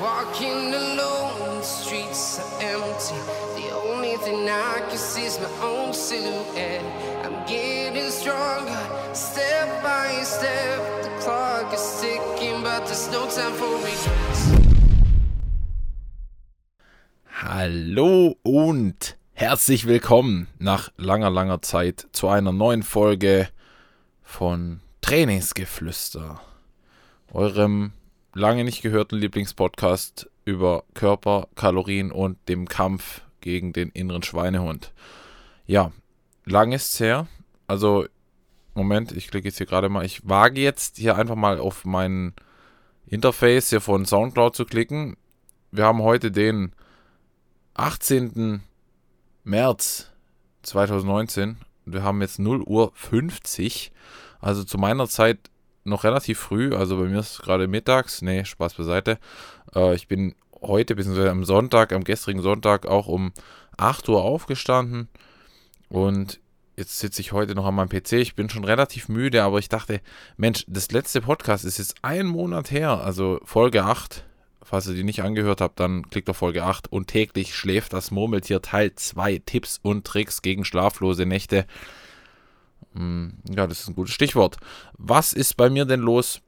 Walking alone, the streets are empty. The only thing I can see is my own silhouette. I'm getting stronger, step by step. The clock is ticking, but there's no time for regrets. Hallo und herzlich willkommen nach langer, langer Zeit zu einer neuen Folge von Trainingsgeflüster, eurem lange nicht gehörten Lieblingspodcast über Körper, Kalorien und dem Kampf gegen den inneren Schweinehund. Ja, lang ist's her. Also, Moment, ich klicke jetzt hier gerade mal. Ich wage jetzt hier einfach mal auf mein Interface hier von Soundcloud zu klicken. Wir haben heute den 18. März 2019. Wir haben jetzt 0 Uhr 50. Also zu meiner Zeit noch relativ früh. Also bei mir ist gerade mittags. Nee, Spaß beiseite. Äh, ich bin heute, beziehungsweise am Sonntag, am gestrigen Sonntag auch um 8 Uhr aufgestanden. Und jetzt sitze ich heute noch an meinem PC. Ich bin schon relativ müde, aber ich dachte, Mensch, das letzte Podcast ist jetzt ein Monat her. Also Folge 8 falls ihr die nicht angehört habt, dann klickt auf Folge 8 und täglich schläft das Murmeltier Teil 2 Tipps und Tricks gegen schlaflose Nächte. Hm, ja, das ist ein gutes Stichwort. Was ist bei mir denn los?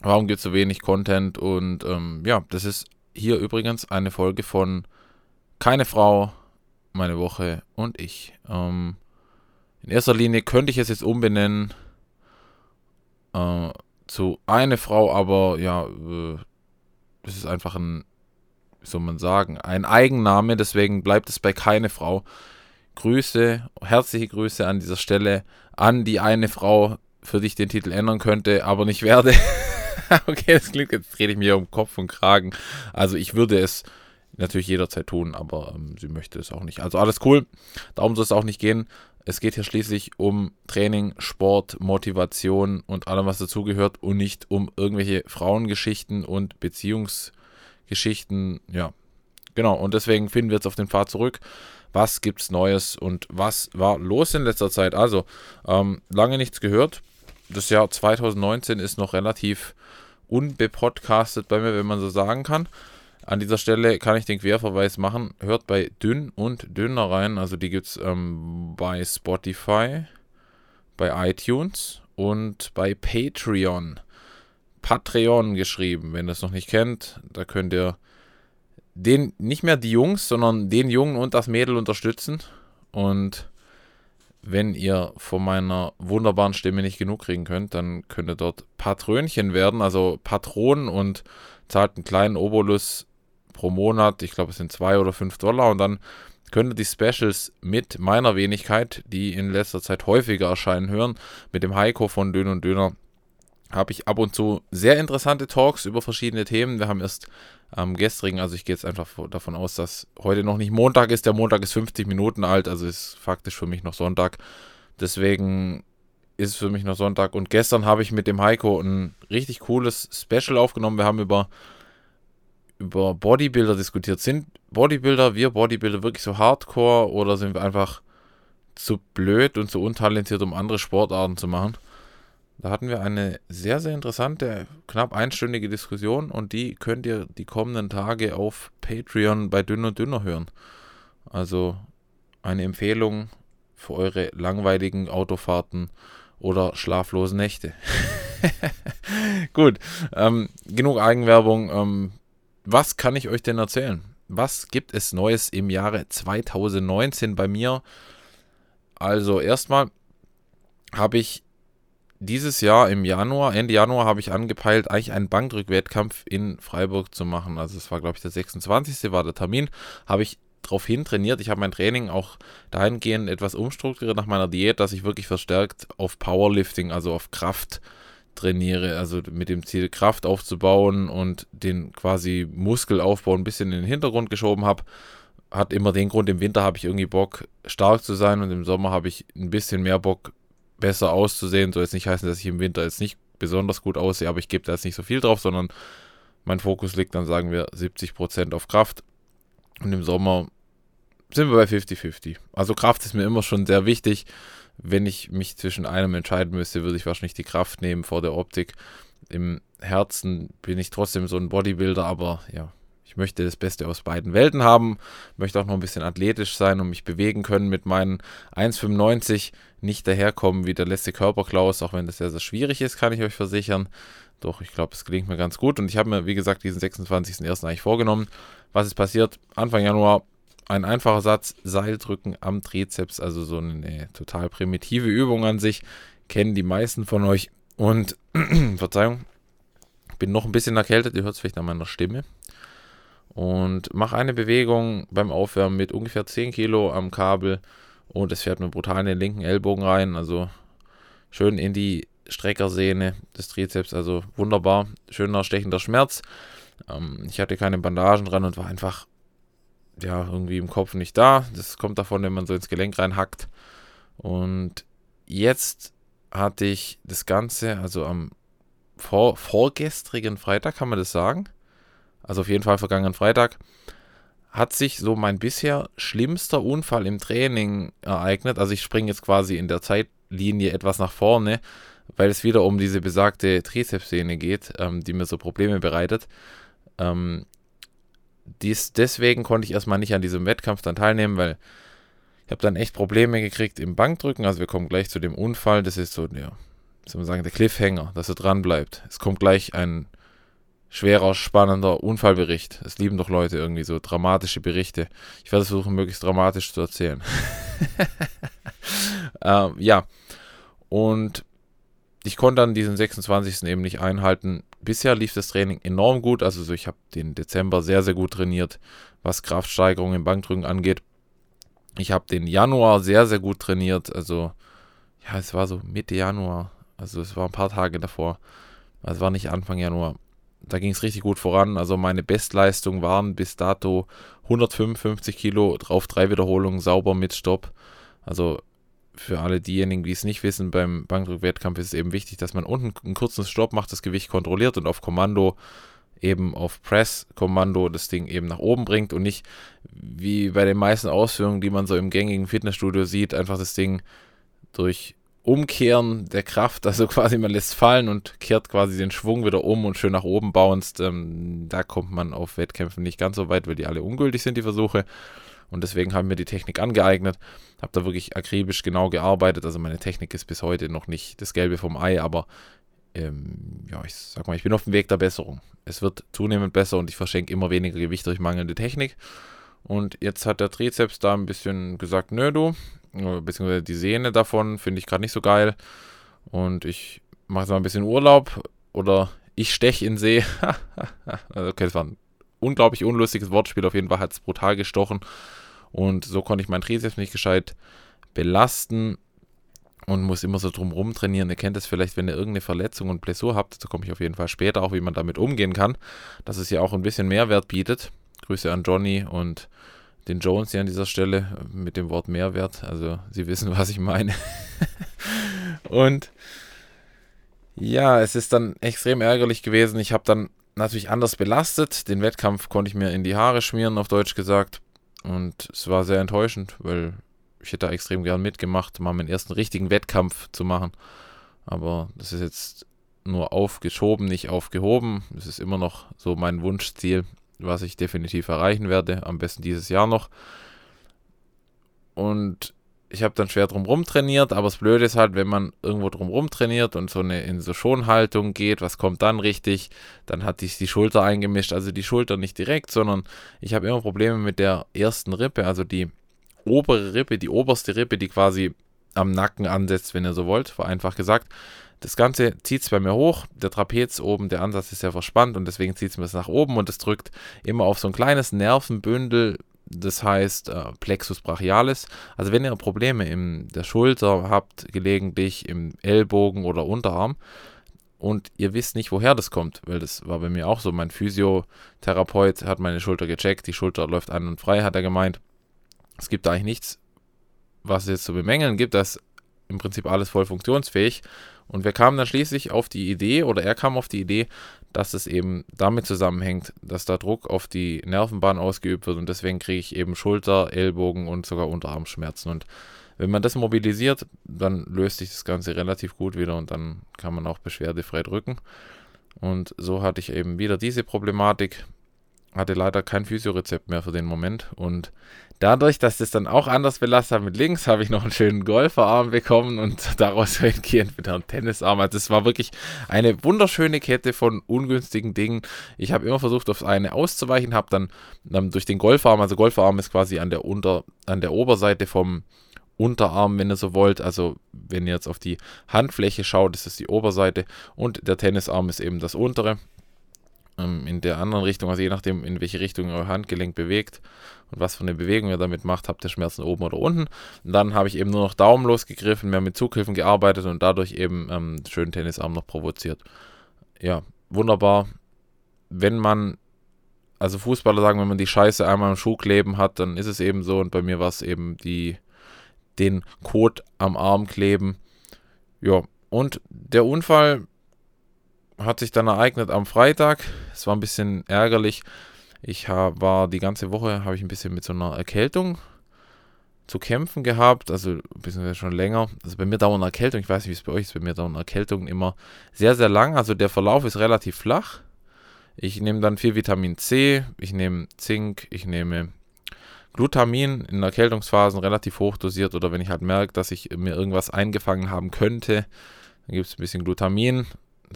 Warum gibt es so wenig Content? Und ähm, ja, das ist hier übrigens eine Folge von Keine Frau, meine Woche und ich. Ähm, in erster Linie könnte ich es jetzt umbenennen äh, zu eine Frau, aber ja, äh, das ist einfach ein, wie soll man sagen, ein Eigenname, deswegen bleibt es bei keine Frau. Grüße, herzliche Grüße an dieser Stelle an die eine Frau, für die ich den Titel ändern könnte, aber nicht werde. okay, das klingt, jetzt drehe ich mir um Kopf und Kragen. Also ich würde es natürlich jederzeit tun, aber ähm, sie möchte es auch nicht. Also alles cool, darum soll es auch nicht gehen. Es geht hier schließlich um Training, Sport, Motivation und allem, was dazugehört und nicht um irgendwelche Frauengeschichten und Beziehungsgeschichten. Ja, genau. Und deswegen finden wir jetzt auf den Pfad zurück. Was gibt's Neues und was war los in letzter Zeit? Also, ähm, lange nichts gehört. Das Jahr 2019 ist noch relativ unbepodcastet bei mir, wenn man so sagen kann. An dieser Stelle kann ich den Querverweis machen. Hört bei Dünn und Dünner rein. Also die gibt es ähm, bei Spotify, bei iTunes und bei Patreon. Patreon geschrieben, wenn ihr es noch nicht kennt. Da könnt ihr den, nicht mehr die Jungs, sondern den Jungen und das Mädel unterstützen. Und wenn ihr von meiner wunderbaren Stimme nicht genug kriegen könnt, dann könnt ihr dort Patrönchen werden, also Patronen und zahlt einen kleinen Obolus pro Monat. Ich glaube, es sind zwei oder fünf Dollar. Und dann könnt ihr die Specials mit meiner Wenigkeit, die in letzter Zeit häufiger erscheinen, hören. Mit dem Heiko von Dön und Döner habe ich ab und zu sehr interessante Talks über verschiedene Themen. Wir haben erst am gestrigen, also ich gehe jetzt einfach davon aus, dass heute noch nicht Montag ist. Der Montag ist 50 Minuten alt, also ist faktisch für mich noch Sonntag. Deswegen ist es für mich noch Sonntag. Und gestern habe ich mit dem Heiko ein richtig cooles Special aufgenommen. Wir haben über über Bodybuilder diskutiert. Sind Bodybuilder, wir Bodybuilder wirklich so hardcore oder sind wir einfach zu blöd und zu untalentiert, um andere Sportarten zu machen? Da hatten wir eine sehr, sehr interessante, knapp einstündige Diskussion und die könnt ihr die kommenden Tage auf Patreon bei Dünner Dünner hören. Also eine Empfehlung für eure langweiligen Autofahrten oder schlaflosen Nächte. Gut, ähm, genug Eigenwerbung. Ähm, was kann ich euch denn erzählen? Was gibt es Neues im Jahre 2019 bei mir? Also erstmal habe ich dieses Jahr im Januar, Ende Januar habe ich angepeilt, eigentlich einen Bankdrückwettkampf in Freiburg zu machen. Also es war, glaube ich, der 26. war der Termin. Habe ich darauf hin trainiert. Ich habe mein Training auch dahingehend etwas umstrukturiert nach meiner Diät, dass ich wirklich verstärkt auf Powerlifting, also auf Kraft trainiere, also mit dem Ziel Kraft aufzubauen und den quasi Muskelaufbau ein bisschen in den Hintergrund geschoben habe, hat immer den Grund, im Winter habe ich irgendwie Bock, stark zu sein und im Sommer habe ich ein bisschen mehr Bock, besser auszusehen. Soll jetzt nicht heißen, dass ich im Winter jetzt nicht besonders gut aussehe, aber ich gebe da jetzt nicht so viel drauf, sondern mein Fokus liegt dann, sagen wir, 70% auf Kraft und im Sommer sind wir bei 50-50. Also Kraft ist mir immer schon sehr wichtig wenn ich mich zwischen einem entscheiden müsste, würde ich wahrscheinlich die Kraft nehmen vor der Optik. Im Herzen bin ich trotzdem so ein Bodybuilder, aber ja, ich möchte das Beste aus beiden Welten haben, möchte auch noch ein bisschen athletisch sein und mich bewegen können mit meinen 1,95 nicht daherkommen wie der letzte Körperklaus, auch wenn das sehr, sehr schwierig ist, kann ich euch versichern. Doch, ich glaube, es gelingt mir ganz gut und ich habe mir, wie gesagt, diesen 26.01. eigentlich vorgenommen. Was ist passiert? Anfang Januar ein einfacher Satz, Seildrücken am Trizeps, also so eine total primitive Übung an sich, kennen die meisten von euch. Und, Verzeihung, bin noch ein bisschen erkältet, ihr hört es vielleicht an meiner Stimme. Und mache eine Bewegung beim Aufwärmen mit ungefähr 10 Kilo am Kabel und es fährt mir brutal in den linken Ellbogen rein, also schön in die Streckersehne des Trizeps, also wunderbar, schöner stechender Schmerz. Ähm, ich hatte keine Bandagen dran und war einfach ja, irgendwie im Kopf nicht da. Das kommt davon, wenn man so ins Gelenk reinhackt. Und jetzt hatte ich das Ganze, also am vor, vorgestrigen Freitag, kann man das sagen? Also auf jeden Fall vergangenen Freitag, hat sich so mein bisher schlimmster Unfall im Training ereignet. Also ich springe jetzt quasi in der Zeitlinie etwas nach vorne, weil es wieder um diese besagte Trizepssehne geht, ähm, die mir so Probleme bereitet. Ähm, dies, deswegen konnte ich erstmal nicht an diesem Wettkampf dann teilnehmen, weil ich habe dann echt Probleme gekriegt im Bankdrücken. Also wir kommen gleich zu dem Unfall. Das ist so, ja, soll man sagen, der Cliffhanger, dass er dran bleibt. Es kommt gleich ein schwerer, spannender Unfallbericht. Es lieben doch Leute irgendwie so dramatische Berichte. Ich werde versuchen, möglichst dramatisch zu erzählen. ähm, ja, und ich konnte dann diesen 26. eben nicht einhalten. Bisher lief das Training enorm gut. Also so, ich habe den Dezember sehr, sehr gut trainiert, was Kraftsteigerung im Bankdrücken angeht. Ich habe den Januar sehr, sehr gut trainiert. Also, ja, es war so Mitte Januar. Also es war ein paar Tage davor. Es war nicht Anfang Januar. Da ging es richtig gut voran. Also meine Bestleistung waren bis dato 155 Kilo drauf, drei Wiederholungen sauber mit Stopp. Also für alle diejenigen, die es nicht wissen, beim Bankdrückwettkampf ist es eben wichtig, dass man unten einen kurzen Stopp macht, das Gewicht kontrolliert und auf Kommando eben auf Press-Kommando das Ding eben nach oben bringt und nicht wie bei den meisten Ausführungen, die man so im gängigen Fitnessstudio sieht, einfach das Ding durch Umkehren der Kraft, also quasi man lässt fallen und kehrt quasi den Schwung wieder um und schön nach oben bounced. Ähm, da kommt man auf Wettkämpfen nicht ganz so weit, weil die alle ungültig sind, die Versuche. Und deswegen haben wir die Technik angeeignet. Habe da wirklich akribisch genau gearbeitet. Also meine Technik ist bis heute noch nicht das Gelbe vom Ei, aber ähm, ja, ich sag mal, ich bin auf dem Weg der Besserung. Es wird zunehmend besser und ich verschenke immer weniger Gewicht durch mangelnde Technik. Und jetzt hat der Trizeps da ein bisschen gesagt, nö du, beziehungsweise die Sehne davon finde ich gerade nicht so geil. Und ich mache jetzt mal ein bisschen Urlaub oder ich steche in See. okay, das war ein unglaublich unlustiges Wortspiel. Auf jeden Fall hat es brutal gestochen. Und so konnte ich meinen Trizeps nicht gescheit belasten und muss immer so drumrum trainieren. Ihr kennt es vielleicht, wenn ihr irgendeine Verletzung und Blessur habt, da komme ich auf jeden Fall später auch, wie man damit umgehen kann, dass es ja auch ein bisschen Mehrwert bietet. Grüße an Johnny und den Jones hier an dieser Stelle mit dem Wort Mehrwert. Also Sie wissen, was ich meine. und ja, es ist dann extrem ärgerlich gewesen. Ich habe dann natürlich anders belastet. Den Wettkampf konnte ich mir in die Haare schmieren, auf Deutsch gesagt. Und es war sehr enttäuschend, weil ich hätte da extrem gern mitgemacht, mal meinen ersten richtigen Wettkampf zu machen. Aber das ist jetzt nur aufgeschoben, nicht aufgehoben. Es ist immer noch so mein Wunschziel, was ich definitiv erreichen werde. Am besten dieses Jahr noch. Und ich habe dann schwer drumrum trainiert, aber das Blöde ist halt, wenn man irgendwo drumrum trainiert und so eine in so Schonhaltung geht, was kommt dann richtig? Dann hat sich die Schulter eingemischt, also die Schulter nicht direkt, sondern ich habe immer Probleme mit der ersten Rippe, also die obere Rippe, die oberste Rippe, die quasi am Nacken ansetzt, wenn ihr so wollt, vereinfacht gesagt. Das Ganze zieht es bei mir hoch, der Trapez oben, der Ansatz ist ja verspannt und deswegen zieht es mir das nach oben und es drückt immer auf so ein kleines Nervenbündel das heißt äh, Plexus brachialis. Also wenn ihr Probleme in der Schulter habt, gelegentlich im Ellbogen oder Unterarm und ihr wisst nicht, woher das kommt, weil das war bei mir auch so. Mein Physiotherapeut hat meine Schulter gecheckt, die Schulter läuft ein und frei, hat er gemeint. Es gibt eigentlich nichts, was es jetzt zu bemängeln gibt. Das ist im Prinzip alles voll funktionsfähig. Und wir kamen dann schließlich auf die Idee, oder er kam auf die Idee, dass es eben damit zusammenhängt, dass da Druck auf die Nervenbahn ausgeübt wird und deswegen kriege ich eben Schulter, Ellbogen und sogar Unterarmschmerzen. Und wenn man das mobilisiert, dann löst sich das Ganze relativ gut wieder und dann kann man auch beschwerdefrei drücken. Und so hatte ich eben wieder diese Problematik. Hatte leider kein Physiorezept mehr für den Moment. Und dadurch, dass das dann auch anders belastet hat mit links, habe ich noch einen schönen Golferarm bekommen und daraus entgehend wieder einen Tennisarm. Also das war wirklich eine wunderschöne Kette von ungünstigen Dingen. Ich habe immer versucht, aufs eine auszuweichen, habe dann, dann durch den Golfarm, also Golfarm ist quasi an der, Unter, an der Oberseite vom Unterarm, wenn ihr so wollt. Also wenn ihr jetzt auf die Handfläche schaut, ist es die Oberseite und der Tennisarm ist eben das untere. Ähm, in der anderen Richtung, also je nachdem, in welche Richtung euer Handgelenk bewegt und was für eine Bewegung ihr damit macht, habt ihr Schmerzen oben oder unten. Und dann habe ich eben nur noch daumenlos gegriffen, mehr mit Zughilfen gearbeitet und dadurch eben ähm, schönen Tennisarm noch provoziert. Ja, wunderbar. Wenn man also Fußballer sagen, wenn man die Scheiße einmal im Schuh kleben hat, dann ist es eben so. Und bei mir war es eben die den Code am Arm kleben. Ja, und der Unfall hat sich dann ereignet am Freitag. Es war ein bisschen ärgerlich. Ich hab, war die ganze Woche, habe ich ein bisschen mit so einer Erkältung zu kämpfen gehabt, also ein bisschen schon länger. Also bei mir dauern Erkältungen, ich weiß nicht, wie es bei euch ist, bei mir dauern Erkältungen immer sehr, sehr lang. Also der Verlauf ist relativ flach. Ich nehme dann viel Vitamin C, ich nehme Zink, ich nehme Glutamin in Erkältungsphasen relativ hoch dosiert oder wenn ich halt merke, dass ich mir irgendwas eingefangen haben könnte, dann gibt es ein bisschen Glutamin,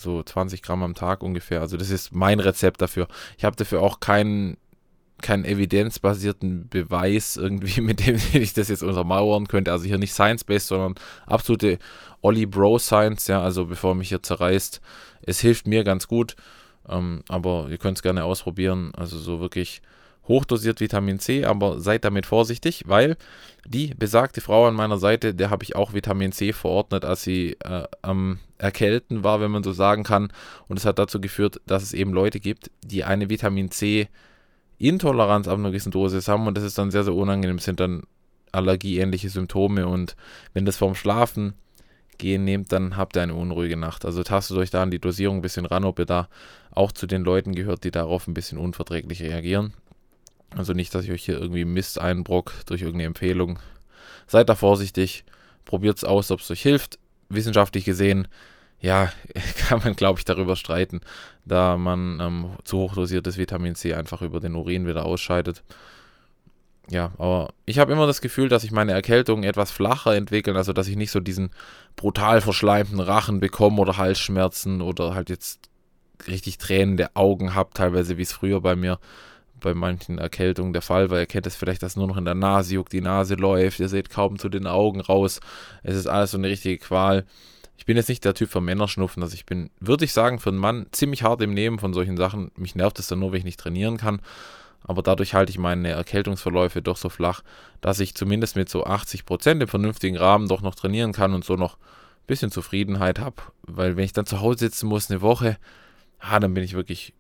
so 20 Gramm am Tag ungefähr. Also das ist mein Rezept dafür. Ich habe dafür auch keinen keinen evidenzbasierten Beweis irgendwie, mit dem ich das jetzt untermauern könnte. Also hier nicht Science-Based, sondern absolute Olli Bro Science, ja, also bevor mich hier zerreißt. Es hilft mir ganz gut, ähm, aber ihr könnt es gerne ausprobieren. Also so wirklich hochdosiert Vitamin C, aber seid damit vorsichtig, weil die besagte Frau an meiner Seite, der habe ich auch Vitamin C verordnet, als sie äh, am Erkälten war, wenn man so sagen kann. Und es hat dazu geführt, dass es eben Leute gibt, die eine Vitamin C Intoleranz ab einer gewissen Dosis haben und das ist dann sehr, sehr unangenehm, das sind dann allergieähnliche Symptome und wenn das vorm Schlafen gehen nehmt, dann habt ihr eine unruhige Nacht. Also tastet euch da an die Dosierung ein bisschen ran, ob ihr da auch zu den Leuten gehört, die darauf ein bisschen unverträglich reagieren. Also nicht, dass ich euch hier irgendwie Mist einbrock durch irgendeine Empfehlung. Seid da vorsichtig, probiert es aus, ob es euch hilft. Wissenschaftlich gesehen, ja, kann man, glaube ich, darüber streiten, da man ähm, zu hochdosiertes Vitamin C einfach über den Urin wieder ausscheidet. Ja, aber ich habe immer das Gefühl, dass ich meine Erkältung etwas flacher entwickeln, also dass ich nicht so diesen brutal verschleimten Rachen bekomme oder Halsschmerzen oder halt jetzt richtig Tränen der Augen habe, teilweise wie es früher bei mir bei manchen Erkältungen der Fall, weil ihr kennt es vielleicht, dass nur noch in der Nase juckt, die Nase läuft, ihr seht kaum zu den Augen raus. Es ist alles so eine richtige Qual. Ich bin jetzt nicht der Typ für Männerschnupfen, also ich bin, würde ich sagen, für einen Mann ziemlich hart im Nehmen von solchen Sachen. Mich nervt es dann nur, wenn ich nicht trainieren kann. Aber dadurch halte ich meine Erkältungsverläufe doch so flach, dass ich zumindest mit so 80% im vernünftigen Rahmen doch noch trainieren kann und so noch ein bisschen Zufriedenheit habe. Weil wenn ich dann zu Hause sitzen muss eine Woche, ah, dann bin ich wirklich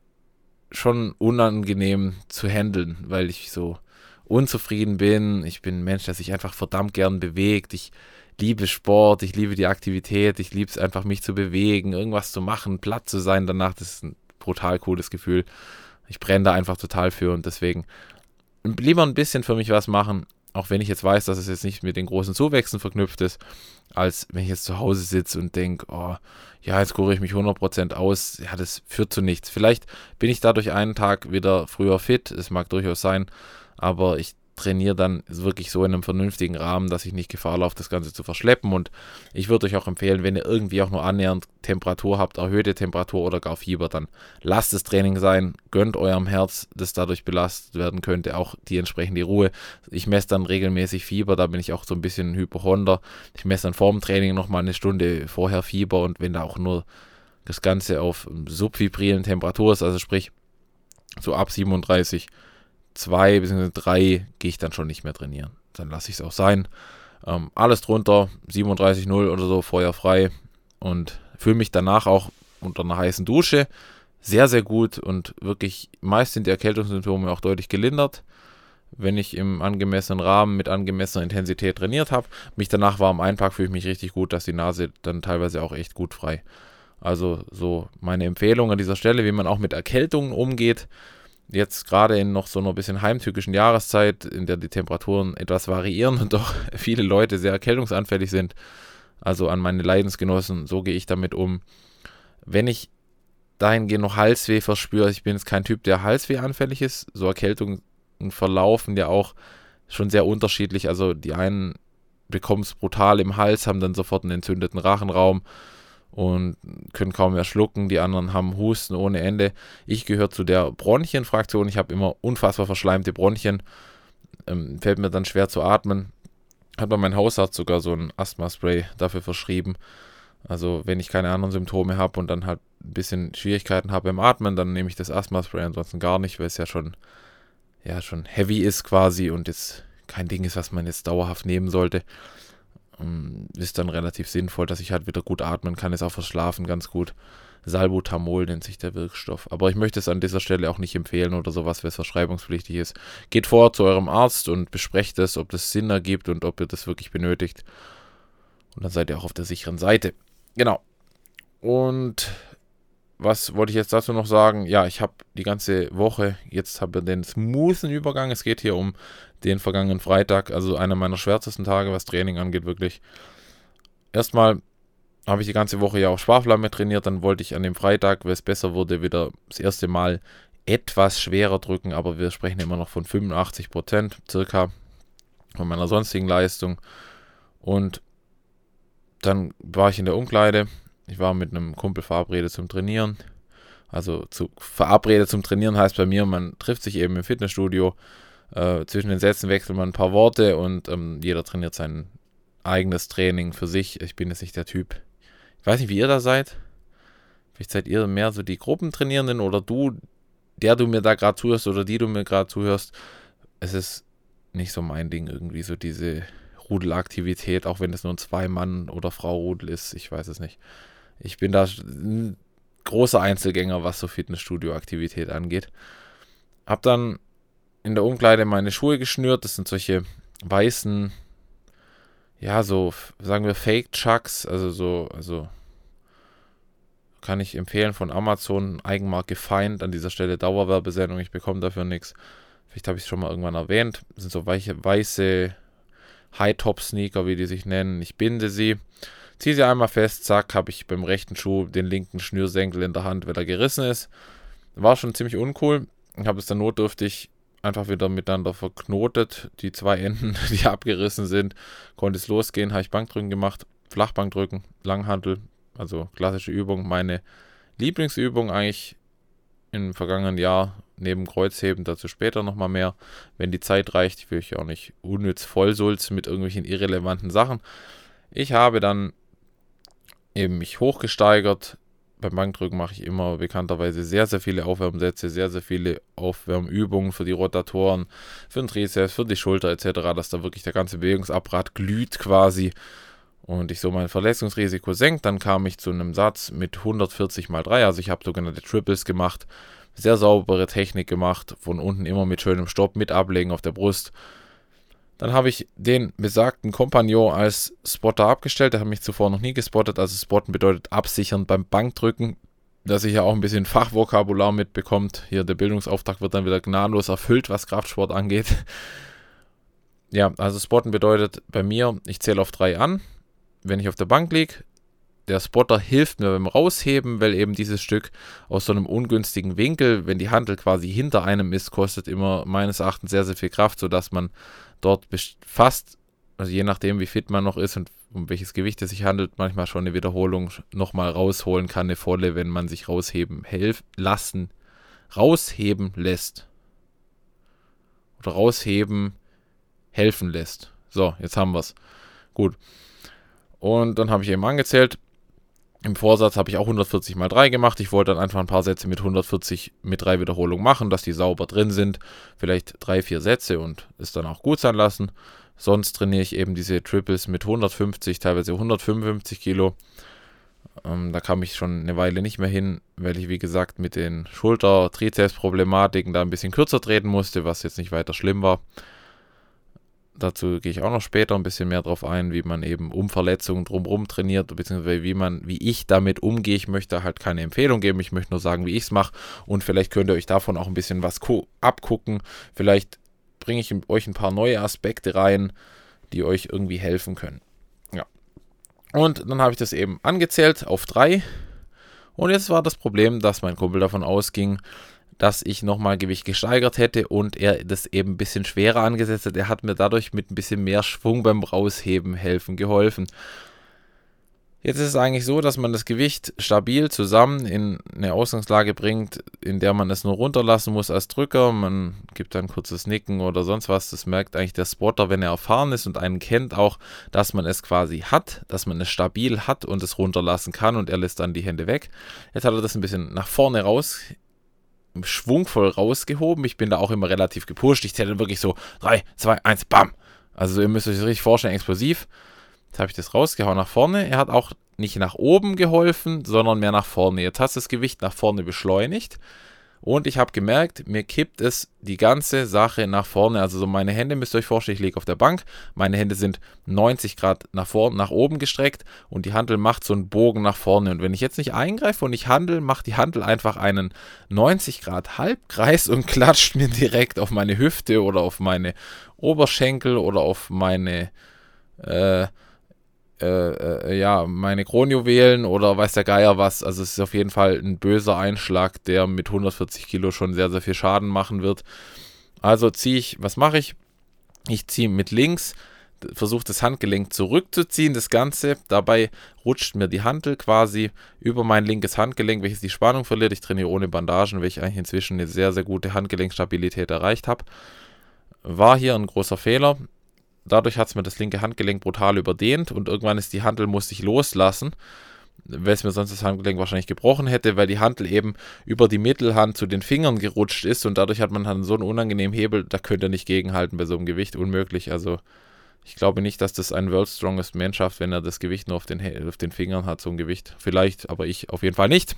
schon unangenehm zu handeln, weil ich so unzufrieden bin. Ich bin ein Mensch, der sich einfach verdammt gern bewegt. Ich liebe Sport, ich liebe die Aktivität, ich liebe es einfach, mich zu bewegen, irgendwas zu machen, platt zu sein danach. Das ist ein brutal cooles Gefühl. Ich brenne da einfach total für und deswegen lieber ein bisschen für mich was machen, auch wenn ich jetzt weiß, dass es jetzt nicht mit den großen Zuwächsen verknüpft ist, als wenn ich jetzt zu Hause sitze und denke, oh, ja, jetzt kuriere ich mich 100% aus, ja, das führt zu nichts. Vielleicht bin ich dadurch einen Tag wieder früher fit, es mag durchaus sein, aber ich trainiere dann wirklich so in einem vernünftigen Rahmen, dass ich nicht Gefahr laufe, das Ganze zu verschleppen. Und ich würde euch auch empfehlen, wenn ihr irgendwie auch nur annähernd Temperatur habt, erhöhte Temperatur oder gar Fieber, dann lasst das Training sein, gönnt eurem Herz, das dadurch belastet werden könnte, auch die entsprechende Ruhe. Ich messe dann regelmäßig Fieber, da bin ich auch so ein bisschen Hypochonder. Ich messe dann vorm Training nochmal eine Stunde vorher Fieber und wenn da auch nur das Ganze auf subvibrilen Temperatur ist, also sprich so ab 37 2 bzw. 3 gehe ich dann schon nicht mehr trainieren. Dann lasse ich es auch sein. Ähm, alles drunter, 37,0 oder so, feuerfrei. Und fühle mich danach auch unter einer heißen Dusche sehr, sehr gut und wirklich meist sind die Erkältungssymptome auch deutlich gelindert, wenn ich im angemessenen Rahmen mit angemessener Intensität trainiert habe. Mich danach warm einpack, fühle ich mich richtig gut, dass die Nase dann teilweise auch echt gut frei. Also so meine Empfehlung an dieser Stelle, wie man auch mit Erkältungen umgeht jetzt gerade in noch so einer bisschen heimtückischen Jahreszeit, in der die Temperaturen etwas variieren und doch viele Leute sehr erkältungsanfällig sind, also an meine Leidensgenossen, so gehe ich damit um. Wenn ich dahingehend noch Halsweh verspüre. Ich bin jetzt kein Typ, der Halsweh anfällig ist. So Erkältungen verlaufen ja auch schon sehr unterschiedlich. Also die einen bekommen es brutal im Hals, haben dann sofort einen entzündeten Rachenraum und können kaum mehr schlucken. Die anderen haben Husten ohne Ende. Ich gehöre zu der Bronchienfraktion. Ich habe immer unfassbar verschleimte Bronchien. Ähm, fällt mir dann schwer zu atmen. Hat mir mein Hausarzt sogar so ein Asthma-Spray dafür verschrieben. Also wenn ich keine anderen Symptome habe und dann halt ein bisschen Schwierigkeiten habe beim Atmen, dann nehme ich das Asthma-Spray, ansonsten gar nicht, weil es ja schon, ja schon heavy ist quasi und jetzt kein Ding ist, was man jetzt dauerhaft nehmen sollte. Ähm, ist dann relativ sinnvoll, dass ich halt wieder gut atmen kann, ist auch fürs Schlafen ganz gut. Salbutamol nennt sich der Wirkstoff. Aber ich möchte es an dieser Stelle auch nicht empfehlen oder sowas, wenn es verschreibungspflichtig ist. Geht vor zu eurem Arzt und besprecht es, ob das Sinn ergibt und ob ihr das wirklich benötigt. Und dann seid ihr auch auf der sicheren Seite. Genau. Und was wollte ich jetzt dazu noch sagen? Ja, ich habe die ganze Woche, jetzt habe ich den smoothen Übergang. Es geht hier um den vergangenen Freitag, also einer meiner schwärzesten Tage, was Training angeht, wirklich. Erstmal habe ich die ganze Woche ja auch Sparflamme trainiert, dann wollte ich an dem Freitag, weil es besser wurde, wieder das erste Mal etwas schwerer drücken, aber wir sprechen immer noch von 85 Prozent circa von meiner sonstigen Leistung. Und dann war ich in der Umkleide. Ich war mit einem Kumpel verabredet zum Trainieren. Also zu, verabredet zum Trainieren heißt bei mir, man trifft sich eben im Fitnessstudio. Äh, zwischen den Sätzen wechselt man ein paar Worte und ähm, jeder trainiert sein eigenes Training für sich. Ich bin jetzt nicht der Typ. Ich weiß nicht, wie ihr da seid. Vielleicht seid ihr mehr so die Gruppentrainierenden oder du, der du mir da gerade zuhörst oder die du mir gerade zuhörst. Es ist nicht so mein Ding irgendwie, so diese Rudelaktivität, auch wenn es nur ein Zwei-Mann- oder Frau-Rudel ist. Ich weiß es nicht. Ich bin da ein großer Einzelgänger, was so Fitnessstudio-Aktivität angeht. Hab dann in der Umkleide meine Schuhe geschnürt. Das sind solche weißen, ja, so, sagen wir Fake Chucks, also so, also kann ich empfehlen von Amazon, Eigenmarke Feind, an dieser Stelle Dauerwerbesendung, ich bekomme dafür nichts. Vielleicht habe ich es schon mal irgendwann erwähnt. Das sind so weiche, weiße High-Top-Sneaker, wie die sich nennen. Ich binde sie, ziehe sie einmal fest, zack, habe ich beim rechten Schuh den linken Schnürsenkel in der Hand, weil er gerissen ist. War schon ziemlich uncool. Ich habe es dann notdürftig einfach wieder miteinander verknotet. Die zwei Enden, die abgerissen sind, konnte es losgehen. Habe ich Bankdrücken gemacht, Flachbankdrücken, Langhantel, also klassische Übung. Meine Lieblingsübung eigentlich im vergangenen Jahr neben Kreuzheben, dazu später nochmal mehr, wenn die Zeit reicht. Ich will euch auch nicht unnütz vollsulzen mit irgendwelchen irrelevanten Sachen. Ich habe dann eben mich hochgesteigert. Beim Bankdrücken mache ich immer bekannterweise sehr, sehr viele Aufwärmsätze, sehr, sehr viele Aufwärmübungen für die Rotatoren, für den Trizeps, für die Schulter etc., dass da wirklich der ganze Bewegungsapparat glüht quasi und ich so mein Verletzungsrisiko senkt. Dann kam ich zu einem Satz mit 140 mal 3, also ich habe sogenannte Triples gemacht sehr saubere Technik gemacht, von unten immer mit schönem Stopp, mit Ablegen auf der Brust. Dann habe ich den besagten Kompagnon als Spotter abgestellt. Der hat mich zuvor noch nie gespottet. Also Spotten bedeutet absichern beim Bankdrücken, dass ich ja auch ein bisschen Fachvokabular mitbekommt. Hier der Bildungsauftrag wird dann wieder gnadenlos erfüllt, was Kraftsport angeht. Ja, also Spotten bedeutet bei mir, ich zähle auf drei an. Wenn ich auf der Bank liege, der Spotter hilft mir beim Rausheben, weil eben dieses Stück aus so einem ungünstigen Winkel, wenn die Handel quasi hinter einem ist, kostet immer meines Erachtens sehr, sehr viel Kraft, sodass man dort fast, also je nachdem wie fit man noch ist und um welches Gewicht es sich handelt, manchmal schon eine Wiederholung nochmal rausholen kann, eine volle, wenn man sich rausheben helf lassen, rausheben lässt. Oder rausheben helfen lässt. So, jetzt haben wir es. Gut. Und dann habe ich eben angezählt, im Vorsatz habe ich auch 140 mal 3 gemacht. Ich wollte dann einfach ein paar Sätze mit 140 mit 3 Wiederholungen machen, dass die sauber drin sind. Vielleicht 3, 4 Sätze und es dann auch gut sein lassen. Sonst trainiere ich eben diese Triples mit 150, teilweise 155 Kilo. Ähm, da kam ich schon eine Weile nicht mehr hin, weil ich, wie gesagt, mit den Schulter-Trizeps-Problematiken da ein bisschen kürzer treten musste, was jetzt nicht weiter schlimm war. Dazu gehe ich auch noch später ein bisschen mehr drauf ein, wie man eben um Verletzungen drumherum trainiert, beziehungsweise wie man, wie ich damit umgehe. Ich möchte halt keine Empfehlung geben, ich möchte nur sagen, wie ich es mache und vielleicht könnt ihr euch davon auch ein bisschen was abgucken. Vielleicht bringe ich euch ein paar neue Aspekte rein, die euch irgendwie helfen können. Ja. Und dann habe ich das eben angezählt auf drei Und jetzt war das Problem, dass mein Kumpel davon ausging, dass ich nochmal Gewicht gesteigert hätte und er das eben ein bisschen schwerer angesetzt hat. Er hat mir dadurch mit ein bisschen mehr Schwung beim Rausheben helfen geholfen. Jetzt ist es eigentlich so, dass man das Gewicht stabil zusammen in eine Ausgangslage bringt, in der man es nur runterlassen muss als Drücker. Man gibt dann kurzes Nicken oder sonst was. Das merkt eigentlich der Spotter, wenn er erfahren ist und einen kennt auch, dass man es quasi hat, dass man es stabil hat und es runterlassen kann und er lässt dann die Hände weg. Jetzt hat er das ein bisschen nach vorne raus schwungvoll rausgehoben. Ich bin da auch immer relativ gepusht. Ich zähle wirklich so 3, 2, 1, bam. Also ihr müsst euch das richtig vorstellen, explosiv. Jetzt habe ich das rausgehauen nach vorne. Er hat auch nicht nach oben geholfen, sondern mehr nach vorne. Jetzt hast du das Gewicht nach vorne beschleunigt. Und ich habe gemerkt, mir kippt es die ganze Sache nach vorne. Also so meine Hände, müsst ihr euch vorstellen, ich liege auf der Bank. Meine Hände sind 90 Grad nach vorne, nach oben gestreckt und die Handel macht so einen Bogen nach vorne. Und wenn ich jetzt nicht eingreife und ich handel, macht die Handel einfach einen 90 Grad Halbkreis und klatscht mir direkt auf meine Hüfte oder auf meine Oberschenkel oder auf meine äh, äh, äh, ja, meine Kronjuwelen oder weiß der Geier was. Also es ist auf jeden Fall ein böser Einschlag, der mit 140 Kilo schon sehr, sehr viel Schaden machen wird. Also ziehe ich, was mache ich? Ich ziehe mit links, versuche das Handgelenk zurückzuziehen, das Ganze. Dabei rutscht mir die Handel quasi über mein linkes Handgelenk, welches die Spannung verliert. Ich trainiere ohne Bandagen, weil ich eigentlich inzwischen eine sehr, sehr gute Handgelenkstabilität erreicht habe. War hier ein großer Fehler dadurch hat es mir das linke Handgelenk brutal überdehnt und irgendwann ist die Handel, musste ich loslassen, weil es mir sonst das Handgelenk wahrscheinlich gebrochen hätte, weil die Handel eben über die Mittelhand zu den Fingern gerutscht ist und dadurch hat man dann so einen unangenehmen Hebel, da könnt ihr nicht gegenhalten bei so einem Gewicht, unmöglich. Also ich glaube nicht, dass das ein World Strongest Man schafft, wenn er das Gewicht nur auf den, auf den Fingern hat, so ein Gewicht. Vielleicht, aber ich auf jeden Fall nicht.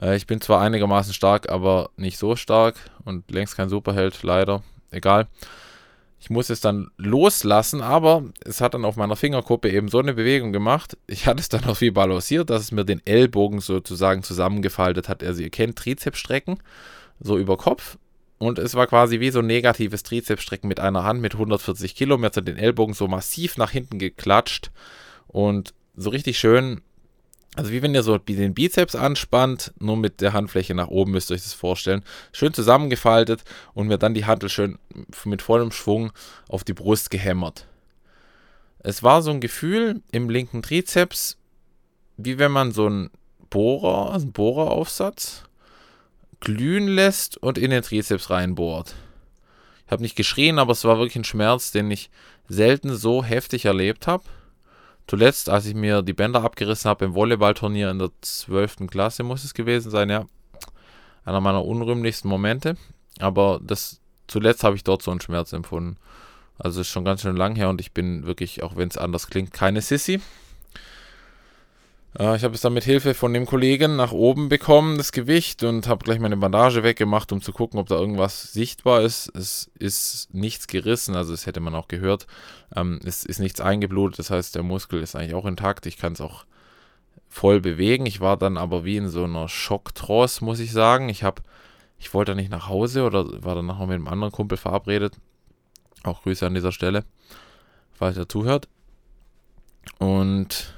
Äh, ich bin zwar einigermaßen stark, aber nicht so stark und längst kein Superheld, leider. Egal. Ich muss es dann loslassen, aber es hat dann auf meiner Fingerkuppe eben so eine Bewegung gemacht. Ich hatte es dann auch wie balanciert, dass es mir den Ellbogen sozusagen zusammengefaltet hat. Also ihr kennt Trizepsstrecken, so über Kopf. Und es war quasi wie so ein negatives Trizepsstrecken mit einer Hand mit 140 Kilo. Mir hat den Ellbogen so massiv nach hinten geklatscht und so richtig schön also wie wenn ihr so den Bizeps anspannt, nur mit der Handfläche nach oben müsst ihr euch das vorstellen. Schön zusammengefaltet und mir dann die Handel schön mit vollem Schwung auf die Brust gehämmert. Es war so ein Gefühl im linken Trizeps, wie wenn man so einen Bohrer, einen Bohreraufsatz, glühen lässt und in den Trizeps reinbohrt. Ich habe nicht geschrien, aber es war wirklich ein Schmerz, den ich selten so heftig erlebt habe. Zuletzt, als ich mir die Bänder abgerissen habe im Volleyballturnier in der 12. Klasse, muss es gewesen sein, ja. Einer meiner unrühmlichsten Momente. Aber das zuletzt habe ich dort so einen Schmerz empfunden. Also ist schon ganz schön lang her und ich bin wirklich, auch wenn es anders klingt, keine Sissy. Ich habe es dann mit Hilfe von dem Kollegen nach oben bekommen, das Gewicht, und habe gleich meine Bandage weggemacht, um zu gucken, ob da irgendwas sichtbar ist. Es ist nichts gerissen, also das hätte man auch gehört. Ähm, es ist nichts eingeblutet, das heißt, der Muskel ist eigentlich auch intakt. Ich kann es auch voll bewegen. Ich war dann aber wie in so einer Schocktrance, muss ich sagen. Ich habe, ich wollte nicht nach Hause oder war dann nachher mit einem anderen Kumpel verabredet. Auch Grüße an dieser Stelle, falls er zuhört. Und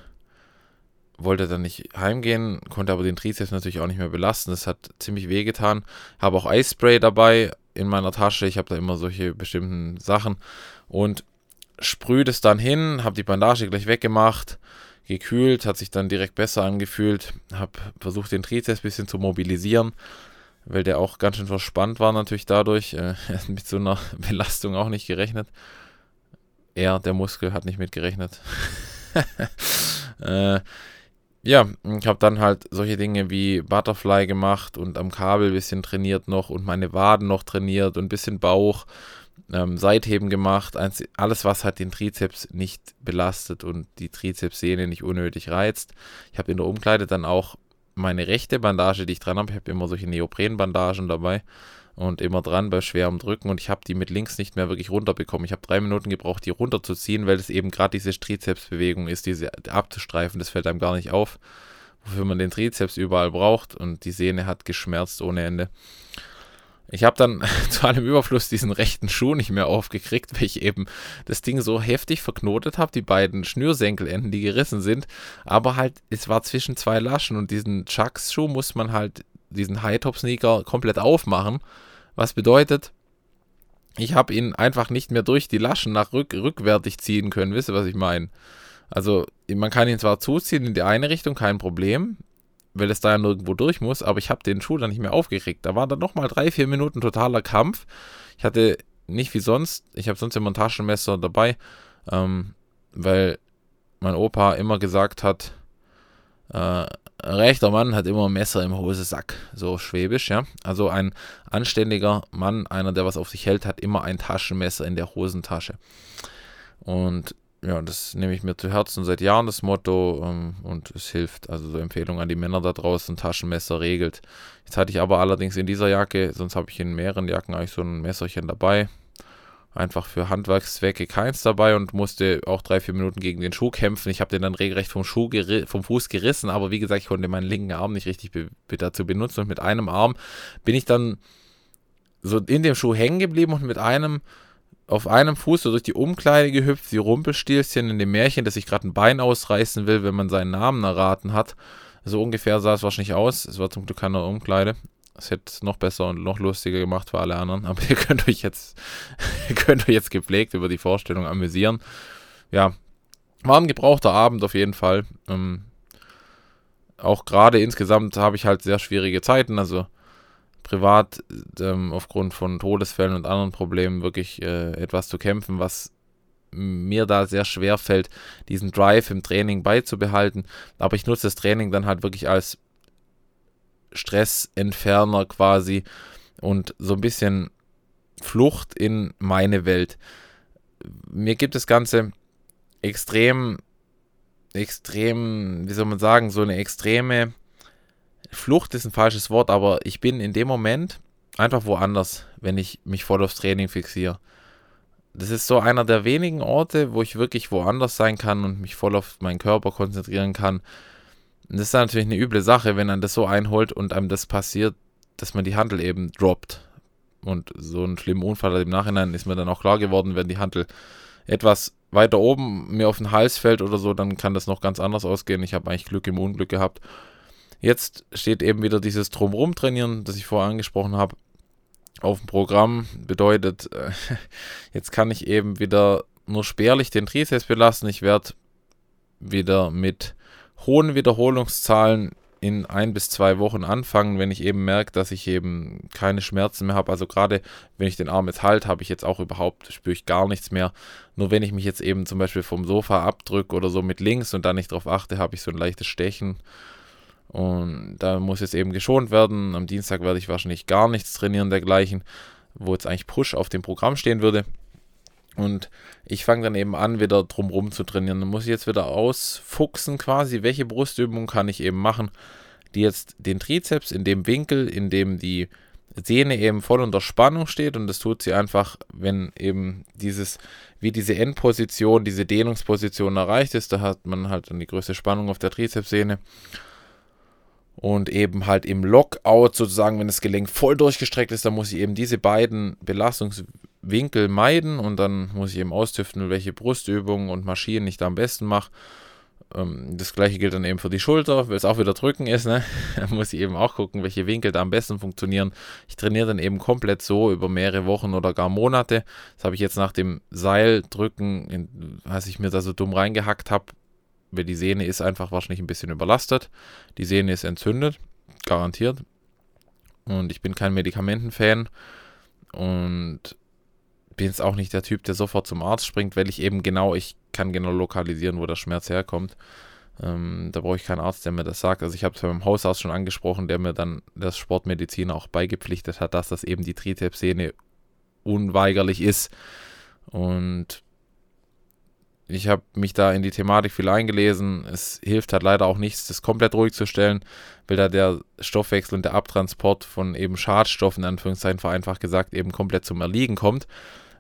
wollte dann nicht heimgehen, konnte aber den Trizeps natürlich auch nicht mehr belasten. Das hat ziemlich weh getan. Habe auch Eispray dabei in meiner Tasche. Ich habe da immer solche bestimmten Sachen und sprühe das dann hin, habe die Bandage gleich weggemacht, gekühlt, hat sich dann direkt besser angefühlt. Habe versucht, den Trizeps ein bisschen zu mobilisieren, weil der auch ganz schön verspannt war natürlich dadurch. Äh, mit so einer Belastung auch nicht gerechnet. Er, der Muskel, hat nicht mitgerechnet. äh, ja, ich habe dann halt solche Dinge wie Butterfly gemacht und am Kabel ein bisschen trainiert noch und meine Waden noch trainiert und ein bisschen Bauch, ähm, Seitheben gemacht. Alles, was halt den Trizeps nicht belastet und die Trizepssehne nicht unnötig reizt. Ich habe in der Umkleide dann auch meine rechte Bandage, die ich dran habe. Ich habe immer solche Neoprenbandagen dabei und immer dran bei schwerem Drücken und ich habe die mit links nicht mehr wirklich runterbekommen. Ich habe drei Minuten gebraucht, die runterzuziehen, weil es eben gerade diese Trizepsbewegung ist, diese abzustreifen, das fällt einem gar nicht auf, wofür man den Trizeps überall braucht und die Sehne hat geschmerzt ohne Ende. Ich habe dann zu allem Überfluss diesen rechten Schuh nicht mehr aufgekriegt, weil ich eben das Ding so heftig verknotet habe, die beiden Schnürsenkelenden, die gerissen sind. Aber halt, es war zwischen zwei Laschen und diesen Chucks-Schuh muss man halt, diesen High-Top-Sneaker komplett aufmachen. Was bedeutet, ich habe ihn einfach nicht mehr durch die Laschen nach rück, rückwärtig ziehen können. Wisst ihr, was ich meine? Also, man kann ihn zwar zuziehen in die eine Richtung, kein Problem weil es da ja nirgendwo durch muss, aber ich habe den Schuh dann nicht mehr aufgekriegt. Da war dann nochmal drei, vier Minuten totaler Kampf. Ich hatte nicht wie sonst, ich habe sonst immer ein Taschenmesser dabei, ähm, weil mein Opa immer gesagt hat, äh, rechter Mann hat immer ein Messer im Hosesack, so schwäbisch, ja. Also ein anständiger Mann, einer, der was auf sich hält, hat immer ein Taschenmesser in der Hosentasche. Und ja, das nehme ich mir zu Herzen seit Jahren, das Motto, ähm, und es hilft. Also so Empfehlung an die Männer da draußen, Taschenmesser regelt. Jetzt hatte ich aber allerdings in dieser Jacke, sonst habe ich in mehreren Jacken eigentlich so ein Messerchen dabei. Einfach für Handwerkszwecke keins dabei und musste auch drei, vier Minuten gegen den Schuh kämpfen. Ich habe den dann regelrecht vom, Schuh vom Fuß gerissen, aber wie gesagt, ich konnte meinen linken Arm nicht richtig be dazu benutzen und mit einem Arm bin ich dann so in dem Schuh hängen geblieben und mit einem auf einem Fuß so durch die Umkleide gehüpft, wie Rumpelstilzchen in dem Märchen, dass sich gerade ein Bein ausreißen will, wenn man seinen Namen erraten hat. So ungefähr sah es wahrscheinlich aus. Es war zum Glück keine Umkleide. Es hätte noch besser und noch lustiger gemacht für alle anderen. Aber ihr könnt euch jetzt, ihr könnt euch jetzt gepflegt über die Vorstellung amüsieren. Ja, war ein gebrauchter Abend auf jeden Fall. Ähm, auch gerade insgesamt habe ich halt sehr schwierige Zeiten. Also privat ähm, aufgrund von Todesfällen und anderen Problemen wirklich äh, etwas zu kämpfen, was mir da sehr schwer fällt, diesen Drive im Training beizubehalten. Aber ich nutze das Training dann halt wirklich als Stressentferner quasi und so ein bisschen Flucht in meine Welt. Mir gibt das Ganze extrem, extrem, wie soll man sagen, so eine extreme Flucht ist ein falsches Wort, aber ich bin in dem Moment einfach woanders, wenn ich mich voll aufs Training fixiere. Das ist so einer der wenigen Orte, wo ich wirklich woanders sein kann und mich voll auf meinen Körper konzentrieren kann. Und das ist natürlich eine üble Sache, wenn man das so einholt und einem das passiert, dass man die Handel eben droppt. Und so einen schlimmen Unfall im Nachhinein ist mir dann auch klar geworden, wenn die Handel etwas weiter oben mir auf den Hals fällt oder so, dann kann das noch ganz anders ausgehen. Ich habe eigentlich Glück im Unglück gehabt. Jetzt steht eben wieder dieses Drumrum trainieren, das ich vorher angesprochen habe, auf dem Programm. Bedeutet, äh, jetzt kann ich eben wieder nur spärlich den Trizeps belasten. Ich werde wieder mit hohen Wiederholungszahlen in ein bis zwei Wochen anfangen, wenn ich eben merke, dass ich eben keine Schmerzen mehr habe. Also gerade wenn ich den Arm jetzt halte, habe ich jetzt auch überhaupt, spüre ich gar nichts mehr. Nur wenn ich mich jetzt eben zum Beispiel vom Sofa abdrücke oder so mit links und dann nicht darauf achte, habe ich so ein leichtes Stechen und da muss jetzt eben geschont werden. Am Dienstag werde ich wahrscheinlich gar nichts trainieren dergleichen, wo jetzt eigentlich Push auf dem Programm stehen würde. Und ich fange dann eben an, wieder drumrum zu trainieren. Dann muss ich jetzt wieder ausfuchsen quasi, welche Brustübung kann ich eben machen, die jetzt den Trizeps in dem Winkel, in dem die Sehne eben voll unter Spannung steht. Und das tut sie einfach, wenn eben dieses, wie diese Endposition, diese Dehnungsposition erreicht ist, da hat man halt dann die größte Spannung auf der Trizepssehne. Und eben halt im Lockout sozusagen, wenn das Gelenk voll durchgestreckt ist, dann muss ich eben diese beiden Belastungswinkel meiden und dann muss ich eben austüften, welche Brustübungen und Maschinen ich da am besten mache. Ähm, das gleiche gilt dann eben für die Schulter, weil es auch wieder drücken ist, ne? Da muss ich eben auch gucken, welche Winkel da am besten funktionieren. Ich trainiere dann eben komplett so über mehrere Wochen oder gar Monate. Das habe ich jetzt nach dem Seildrücken, als ich mir da so dumm reingehackt habe, weil die Sehne ist einfach wahrscheinlich ein bisschen überlastet. Die Sehne ist entzündet, garantiert. Und ich bin kein Medikamentenfan und bin jetzt auch nicht der Typ, der sofort zum Arzt springt, weil ich eben genau, ich kann genau lokalisieren, wo der Schmerz herkommt. Ähm, da brauche ich keinen Arzt, der mir das sagt. Also ich habe es beim Hausarzt schon angesprochen, der mir dann das Sportmediziner auch beigepflichtet hat, dass das eben die Trizepssehne unweigerlich ist. Und ich habe mich da in die Thematik viel eingelesen. Es hilft halt leider auch nichts, das komplett ruhig zu stellen, weil da der Stoffwechsel und der Abtransport von eben Schadstoffen, in Anführungszeichen vereinfacht gesagt, eben komplett zum Erliegen kommt,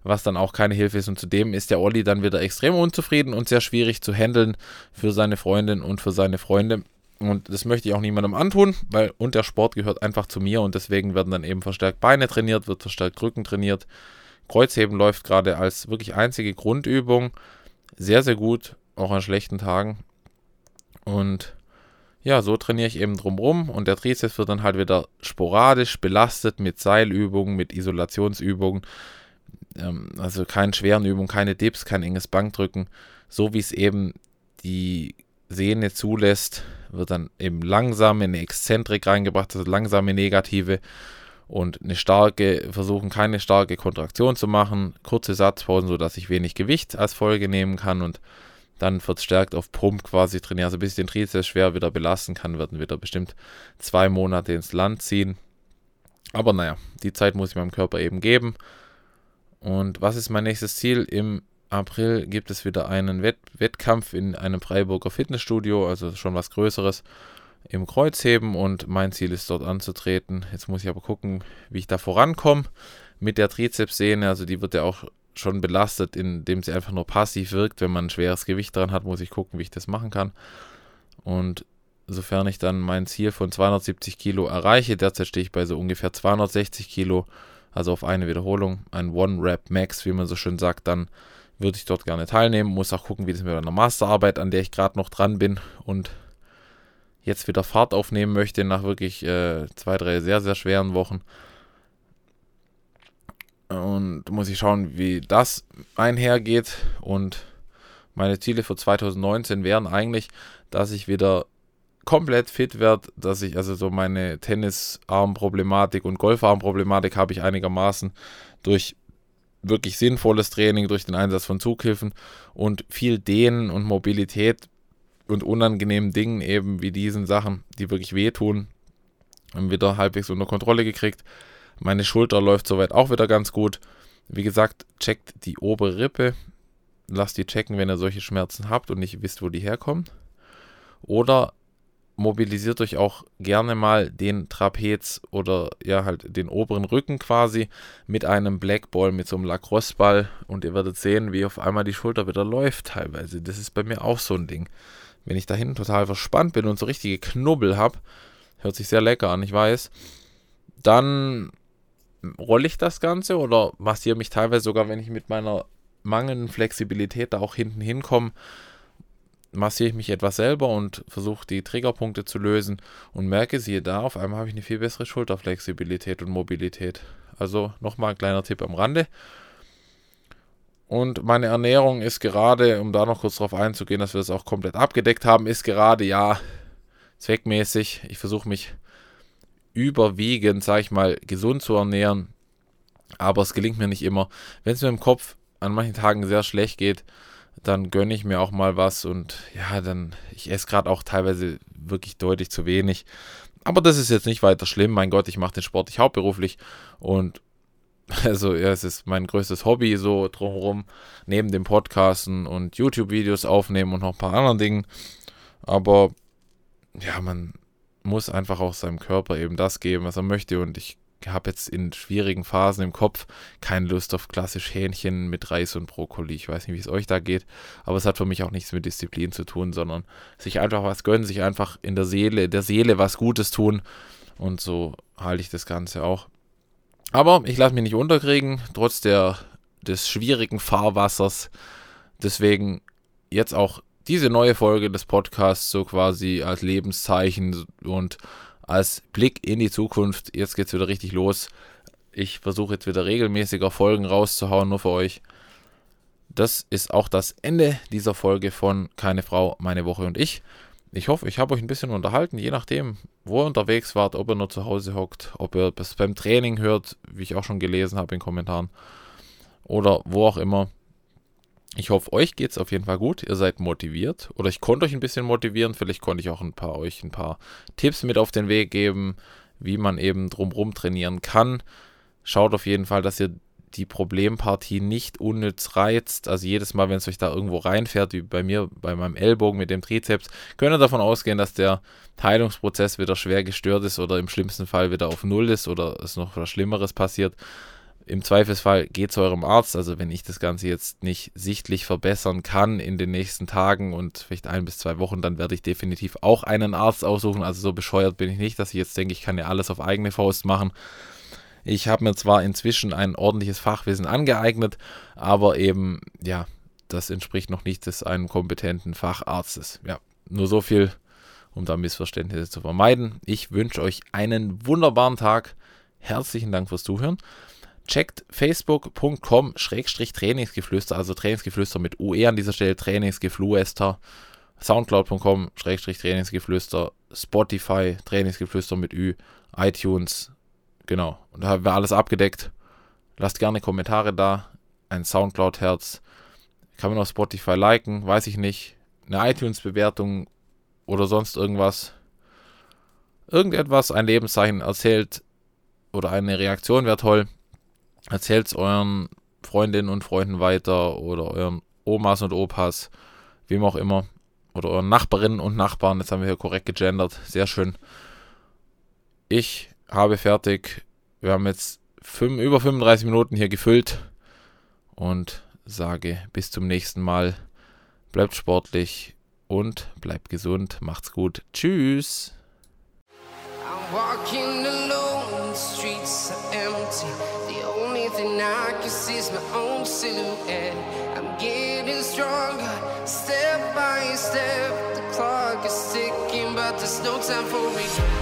was dann auch keine Hilfe ist. Und zudem ist der Olli dann wieder extrem unzufrieden und sehr schwierig zu handeln für seine Freundin und für seine Freunde. Und das möchte ich auch niemandem antun, weil und der Sport gehört einfach zu mir und deswegen werden dann eben verstärkt Beine trainiert, wird verstärkt Rücken trainiert. Kreuzheben läuft gerade als wirklich einzige Grundübung sehr, sehr gut, auch an schlechten Tagen. Und ja, so trainiere ich eben drumrum und der Trizeps wird dann halt wieder sporadisch belastet mit Seilübungen, mit Isolationsübungen. Ähm, also keine schweren Übungen, keine Dips, kein enges Bankdrücken. So wie es eben die Sehne zulässt, wird dann eben langsam in eine Exzentrik reingebracht, also langsame Negative und eine starke, versuchen keine starke Kontraktion zu machen, kurze Satzpausen, sodass ich wenig Gewicht als Folge nehmen kann und dann verstärkt auf Pump quasi trainieren. Also bis ich den Trizeps schwer wieder belasten kann, werden wieder bestimmt zwei Monate ins Land ziehen. Aber naja, die Zeit muss ich meinem Körper eben geben. Und was ist mein nächstes Ziel? Im April gibt es wieder einen Wett Wettkampf in einem Freiburger Fitnessstudio, also schon was Größeres im Kreuzheben und mein Ziel ist dort anzutreten. Jetzt muss ich aber gucken, wie ich da vorankomme mit der Trizepssehne. Also die wird ja auch schon belastet, indem sie einfach nur passiv wirkt. Wenn man ein schweres Gewicht dran hat, muss ich gucken, wie ich das machen kann. Und sofern ich dann mein Ziel von 270 Kilo erreiche, derzeit stehe ich bei so ungefähr 260 Kilo, also auf eine Wiederholung, ein One-Rap-Max, wie man so schön sagt, dann würde ich dort gerne teilnehmen. Muss auch gucken, wie das mit meiner Masterarbeit, an der ich gerade noch dran bin und jetzt wieder Fahrt aufnehmen möchte nach wirklich äh, zwei, drei sehr, sehr schweren Wochen. Und muss ich schauen, wie das einhergeht. Und meine Ziele für 2019 wären eigentlich, dass ich wieder komplett fit werde, dass ich also so meine Tennisarmproblematik und Golfarmproblematik habe ich einigermaßen durch wirklich sinnvolles Training, durch den Einsatz von Zughilfen und viel Dehnen und Mobilität und unangenehmen Dingen eben wie diesen Sachen, die wirklich wehtun, wieder halbwegs unter Kontrolle gekriegt. Meine Schulter läuft soweit auch wieder ganz gut. Wie gesagt, checkt die obere Rippe. Lasst die checken, wenn ihr solche Schmerzen habt und nicht wisst, wo die herkommen. Oder mobilisiert euch auch gerne mal den Trapez oder ja halt den oberen Rücken quasi mit einem Blackball, mit so einem Lacrosse-Ball und ihr werdet sehen, wie auf einmal die Schulter wieder läuft teilweise. Das ist bei mir auch so ein Ding. Wenn ich da hinten total verspannt bin und so richtige Knubbel habe, hört sich sehr lecker an, ich weiß, dann rolle ich das Ganze oder massiere mich teilweise sogar, wenn ich mit meiner mangelnden Flexibilität da auch hinten hinkomme, massiere ich mich etwas selber und versuche die Triggerpunkte zu lösen und merke, siehe da, auf einmal habe ich eine viel bessere Schulterflexibilität und Mobilität. Also nochmal ein kleiner Tipp am Rande. Und meine Ernährung ist gerade, um da noch kurz drauf einzugehen, dass wir das auch komplett abgedeckt haben, ist gerade ja zweckmäßig. Ich versuche mich überwiegend, sage ich mal, gesund zu ernähren. Aber es gelingt mir nicht immer. Wenn es mir im Kopf an manchen Tagen sehr schlecht geht, dann gönne ich mir auch mal was und ja, dann, ich esse gerade auch teilweise wirklich deutlich zu wenig. Aber das ist jetzt nicht weiter schlimm. Mein Gott, ich mache den Sport nicht hauptberuflich und also ja, es ist mein größtes Hobby so drumherum, neben dem Podcasten und YouTube-Videos aufnehmen und noch ein paar anderen Dingen. Aber ja, man muss einfach auch seinem Körper eben das geben, was er möchte und ich habe jetzt in schwierigen Phasen im Kopf keine Lust auf klassisch Hähnchen mit Reis und Brokkoli. Ich weiß nicht, wie es euch da geht, aber es hat für mich auch nichts mit Disziplin zu tun, sondern sich einfach was gönnen, sich einfach in der Seele, der Seele was Gutes tun. Und so halte ich das Ganze auch. Aber ich lasse mich nicht unterkriegen, trotz der, des schwierigen Fahrwassers. Deswegen jetzt auch diese neue Folge des Podcasts so quasi als Lebenszeichen und als Blick in die Zukunft. Jetzt geht es wieder richtig los. Ich versuche jetzt wieder regelmäßiger Folgen rauszuhauen, nur für euch. Das ist auch das Ende dieser Folge von Keine Frau, meine Woche und ich. Ich hoffe, ich habe euch ein bisschen unterhalten, je nachdem, wo ihr unterwegs wart, ob ihr nur zu Hause hockt, ob ihr es beim Training hört, wie ich auch schon gelesen habe in Kommentaren, oder wo auch immer. Ich hoffe, euch geht es auf jeden Fall gut. Ihr seid motiviert. Oder ich konnte euch ein bisschen motivieren. Vielleicht konnte ich auch ein paar euch ein paar Tipps mit auf den Weg geben, wie man eben drumrum trainieren kann. Schaut auf jeden Fall, dass ihr die Problempartie nicht unnütz reizt. Also jedes Mal, wenn es euch da irgendwo reinfährt, wie bei mir, bei meinem Ellbogen mit dem Trizeps, könnt ihr davon ausgehen, dass der Heilungsprozess wieder schwer gestört ist oder im schlimmsten Fall wieder auf Null ist oder es noch was Schlimmeres passiert Im Zweifelsfall geht zu eurem Arzt. Also wenn ich das Ganze jetzt nicht sichtlich verbessern kann in den nächsten Tagen und vielleicht ein bis zwei Wochen, dann werde ich definitiv auch einen Arzt aussuchen. Also so bescheuert bin ich nicht, dass ich jetzt denke, ich kann ja alles auf eigene Faust machen. Ich habe mir zwar inzwischen ein ordentliches Fachwissen angeeignet, aber eben, ja, das entspricht noch nicht des einem kompetenten Facharztes. Ja, nur so viel, um da Missverständnisse zu vermeiden. Ich wünsche euch einen wunderbaren Tag. Herzlichen Dank fürs Zuhören. Checkt facebook.com Trainingsgeflüster, also Trainingsgeflüster mit UE an dieser Stelle, Trainingsgeflüster, Spotify, Trainingsgeflüster mit Ü, iTunes, genau. Und da haben wir alles abgedeckt. Lasst gerne Kommentare da, ein Soundcloud-Herz, kann man auf Spotify liken, weiß ich nicht, eine iTunes-Bewertung oder sonst irgendwas. Irgendetwas, ein Lebenszeichen erzählt oder eine Reaktion wäre toll. Erzählt es euren Freundinnen und Freunden weiter oder euren Omas und Opas, wem auch immer. Oder euren Nachbarinnen und Nachbarn. Jetzt haben wir hier korrekt gegendert. Sehr schön. Ich habe fertig. Wir haben jetzt fünf, über 35 Minuten hier gefüllt. Und sage bis zum nächsten Mal. Bleibt sportlich und bleibt gesund. Macht's gut. Tschüss. Is my own silhouette. I'm getting stronger, step by step. The clock is ticking, but there's no time for regrets.